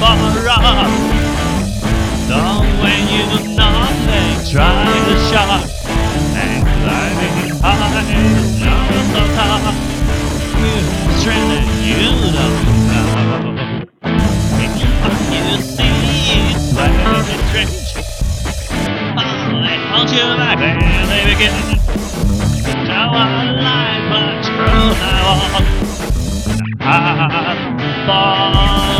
rock. Don't when you do nothing, try the shot. And climbing high, now so top. You strength that you don't know. When you see it's like a strange. Oh, hold you back when they begin. Now our life much from now on. Ah,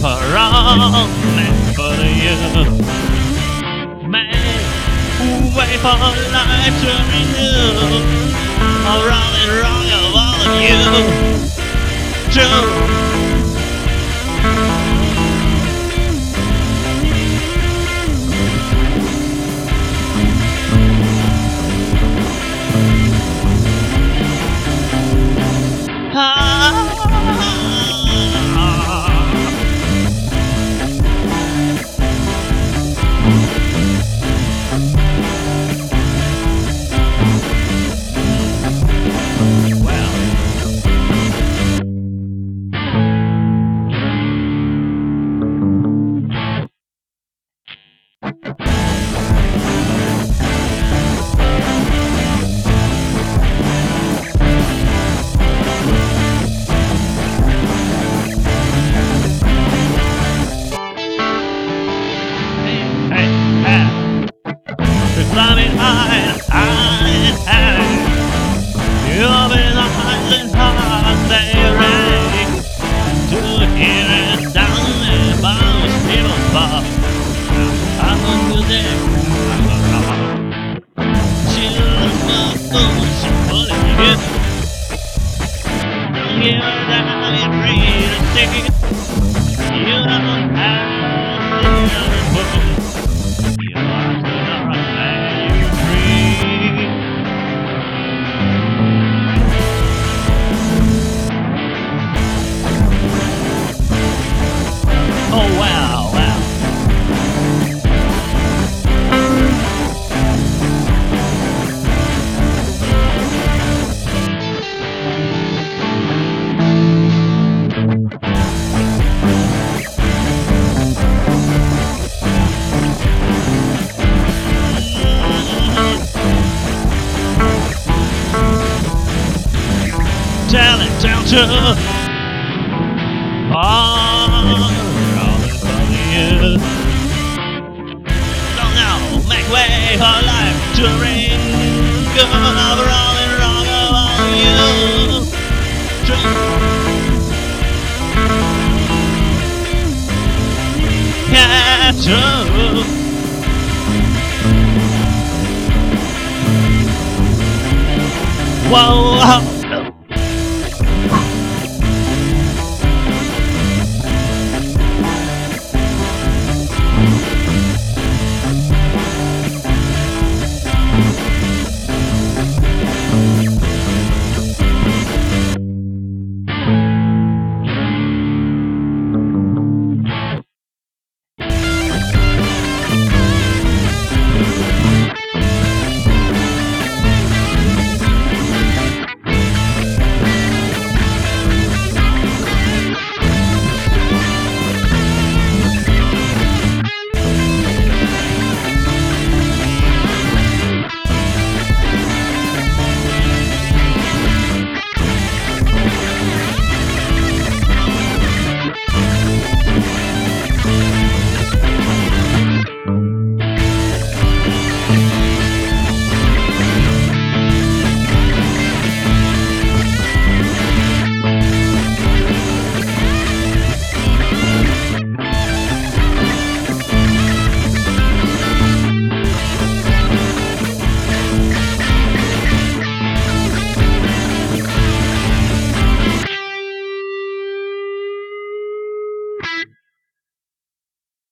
to around man for you. Man, wait for life to renew. Around and wrong of all of you. True. Damn, you're free to take. All from you. Don't make way for life to ring. Good over all and wrong all you. True. Whoa, whoa.